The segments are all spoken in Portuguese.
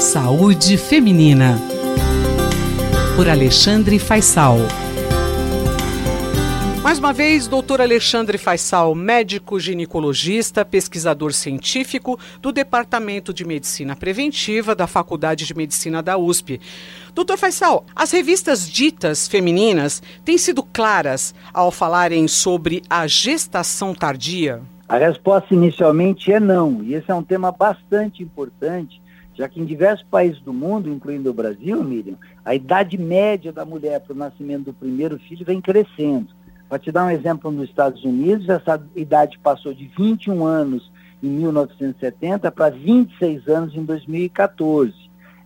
Saúde Feminina. Por Alexandre Faisal. Mais uma vez, doutor Alexandre Faisal, médico ginecologista, pesquisador científico do Departamento de Medicina Preventiva da Faculdade de Medicina da USP. Doutor Faisal, as revistas ditas femininas têm sido claras ao falarem sobre a gestação tardia? A resposta inicialmente é não, e esse é um tema bastante importante, já que em diversos países do mundo, incluindo o Brasil, Miriam, a idade média da mulher para o nascimento do primeiro filho vem crescendo. Para te dar um exemplo, nos Estados Unidos, essa idade passou de 21 anos em 1970 para 26 anos em 2014.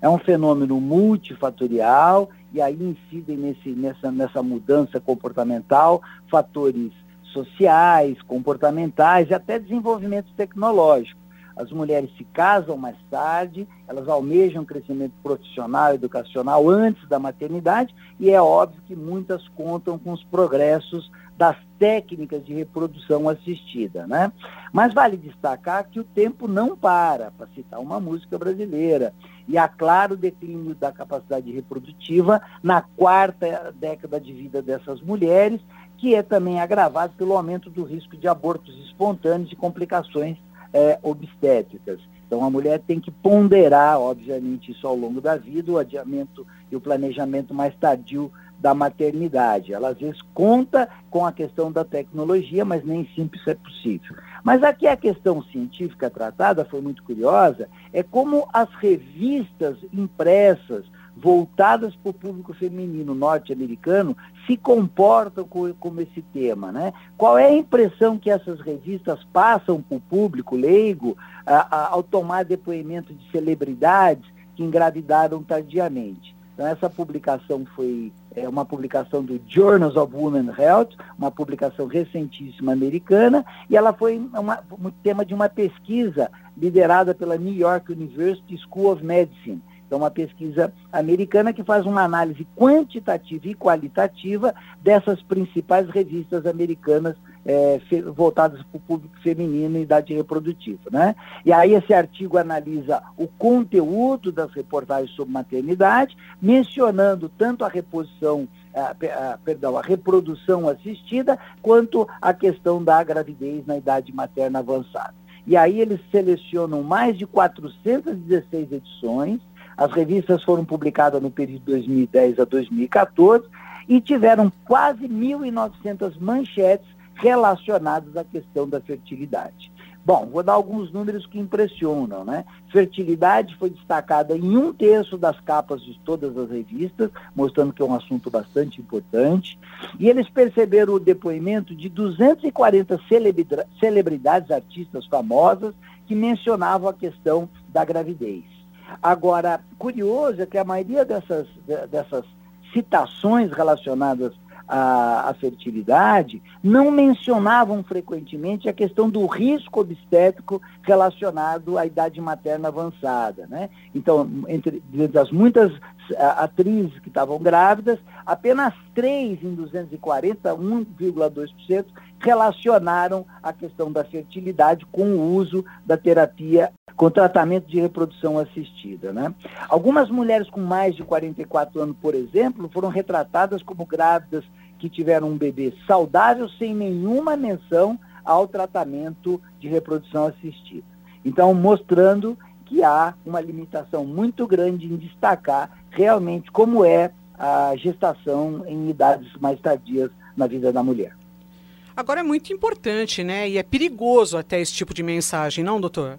É um fenômeno multifatorial e aí incidem nesse, nessa, nessa mudança comportamental fatores sociais, comportamentais e até desenvolvimento tecnológico. As mulheres se casam mais tarde, elas almejam crescimento profissional, educacional antes da maternidade, e é óbvio que muitas contam com os progressos das técnicas de reprodução assistida, né? Mas vale destacar que o tempo não para, para citar uma música brasileira, e há claro declínio da capacidade reprodutiva na quarta década de vida dessas mulheres, que é também agravado pelo aumento do risco de abortos espontâneos e complicações é, obstétricas. Então a mulher tem que ponderar, obviamente, isso ao longo da vida, o adiamento e o planejamento mais tardio da maternidade. Ela às vezes conta com a questão da tecnologia, mas nem sempre isso é possível. Mas aqui a questão científica tratada foi muito curiosa, é como as revistas impressas voltadas para o público feminino norte-americano se comportam com, com esse tema, né? Qual é a impressão que essas revistas passam para o público leigo a, a, ao tomar depoimento de celebridades que engravidaram tardiamente? Então essa publicação foi é, uma publicação do Journals of Women Health, uma publicação recentíssima americana, e ela foi uma, um tema de uma pesquisa liderada pela New York University School of Medicine então, uma pesquisa americana que faz uma análise quantitativa e qualitativa dessas principais revistas americanas é, voltadas para o público feminino e idade reprodutiva. Né? E aí esse artigo analisa o conteúdo das reportagens sobre maternidade, mencionando tanto a reposição, a, a, perdão, a reprodução assistida, quanto a questão da gravidez na idade materna avançada. E aí eles selecionam mais de 416 edições, as revistas foram publicadas no período de 2010 a 2014 e tiveram quase 1.900 manchetes relacionadas à questão da fertilidade. Bom, vou dar alguns números que impressionam, né? Fertilidade foi destacada em um terço das capas de todas as revistas, mostrando que é um assunto bastante importante. E eles perceberam o depoimento de 240 celebridades, artistas famosas, que mencionavam a questão da gravidez. Agora, curioso é que a maioria dessas, dessas citações relacionadas à, à, fertilidade não mencionavam frequentemente a questão do risco obstétrico relacionado à idade materna avançada. Né? Então, entre, entre as muitas atrizes que estavam grávidas, apenas 3 em 240, 1,2%, relacionaram a questão da fertilidade com o uso da terapia com tratamento de reprodução assistida. Né? Algumas mulheres com mais de 44 anos, por exemplo, foram retratadas como grávidas que tiveram um bebê saudável sem nenhuma menção ao tratamento de reprodução assistida. Então, mostrando que há uma limitação muito grande em destacar realmente como é a gestação em idades mais tardias na vida da mulher. Agora é muito importante, né? E é perigoso até esse tipo de mensagem, não, doutor?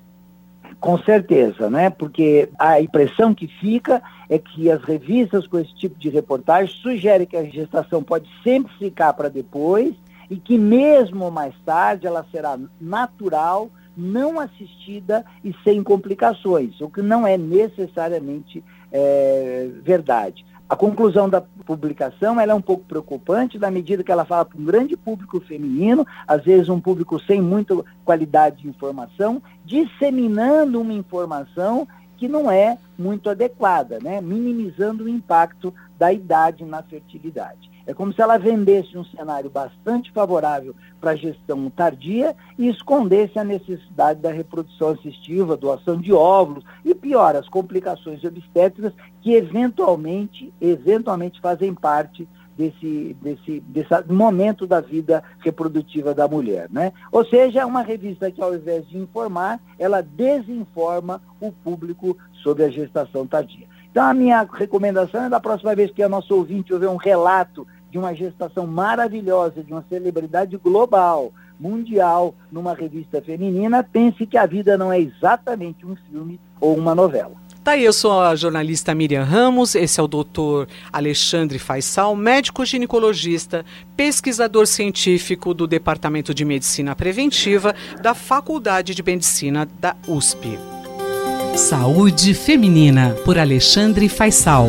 Com certeza, né? Porque a impressão que fica é que as revistas com esse tipo de reportagem sugerem que a gestação pode sempre ficar para depois e que mesmo mais tarde ela será natural, não assistida e sem complicações, o que não é necessariamente é, verdade. A conclusão da publicação é um pouco preocupante na medida que ela fala para um grande público feminino, às vezes um público sem muita qualidade de informação, disseminando uma informação que não é muito adequada, né? minimizando o impacto da idade na fertilidade. É como se ela vendesse um cenário bastante favorável para a gestão tardia e escondesse a necessidade da reprodução assistiva, doação de óvulos e, pior, as complicações obstétricas que eventualmente, eventualmente fazem parte desse, desse, desse momento da vida reprodutiva da mulher. Né? Ou seja, é uma revista que, ao invés de informar, ela desinforma o público sobre a gestação tardia. Então, a minha recomendação é da próxima vez que a nosso ouvinte ouvir um relato de uma gestação maravilhosa, de uma celebridade global, mundial, numa revista feminina, pense que a vida não é exatamente um filme ou uma novela. Tá aí, eu sou a jornalista Miriam Ramos, esse é o doutor Alexandre Faisal, médico ginecologista, pesquisador científico do Departamento de Medicina Preventiva da Faculdade de Medicina da USP. Saúde Feminina, por Alexandre Faisal.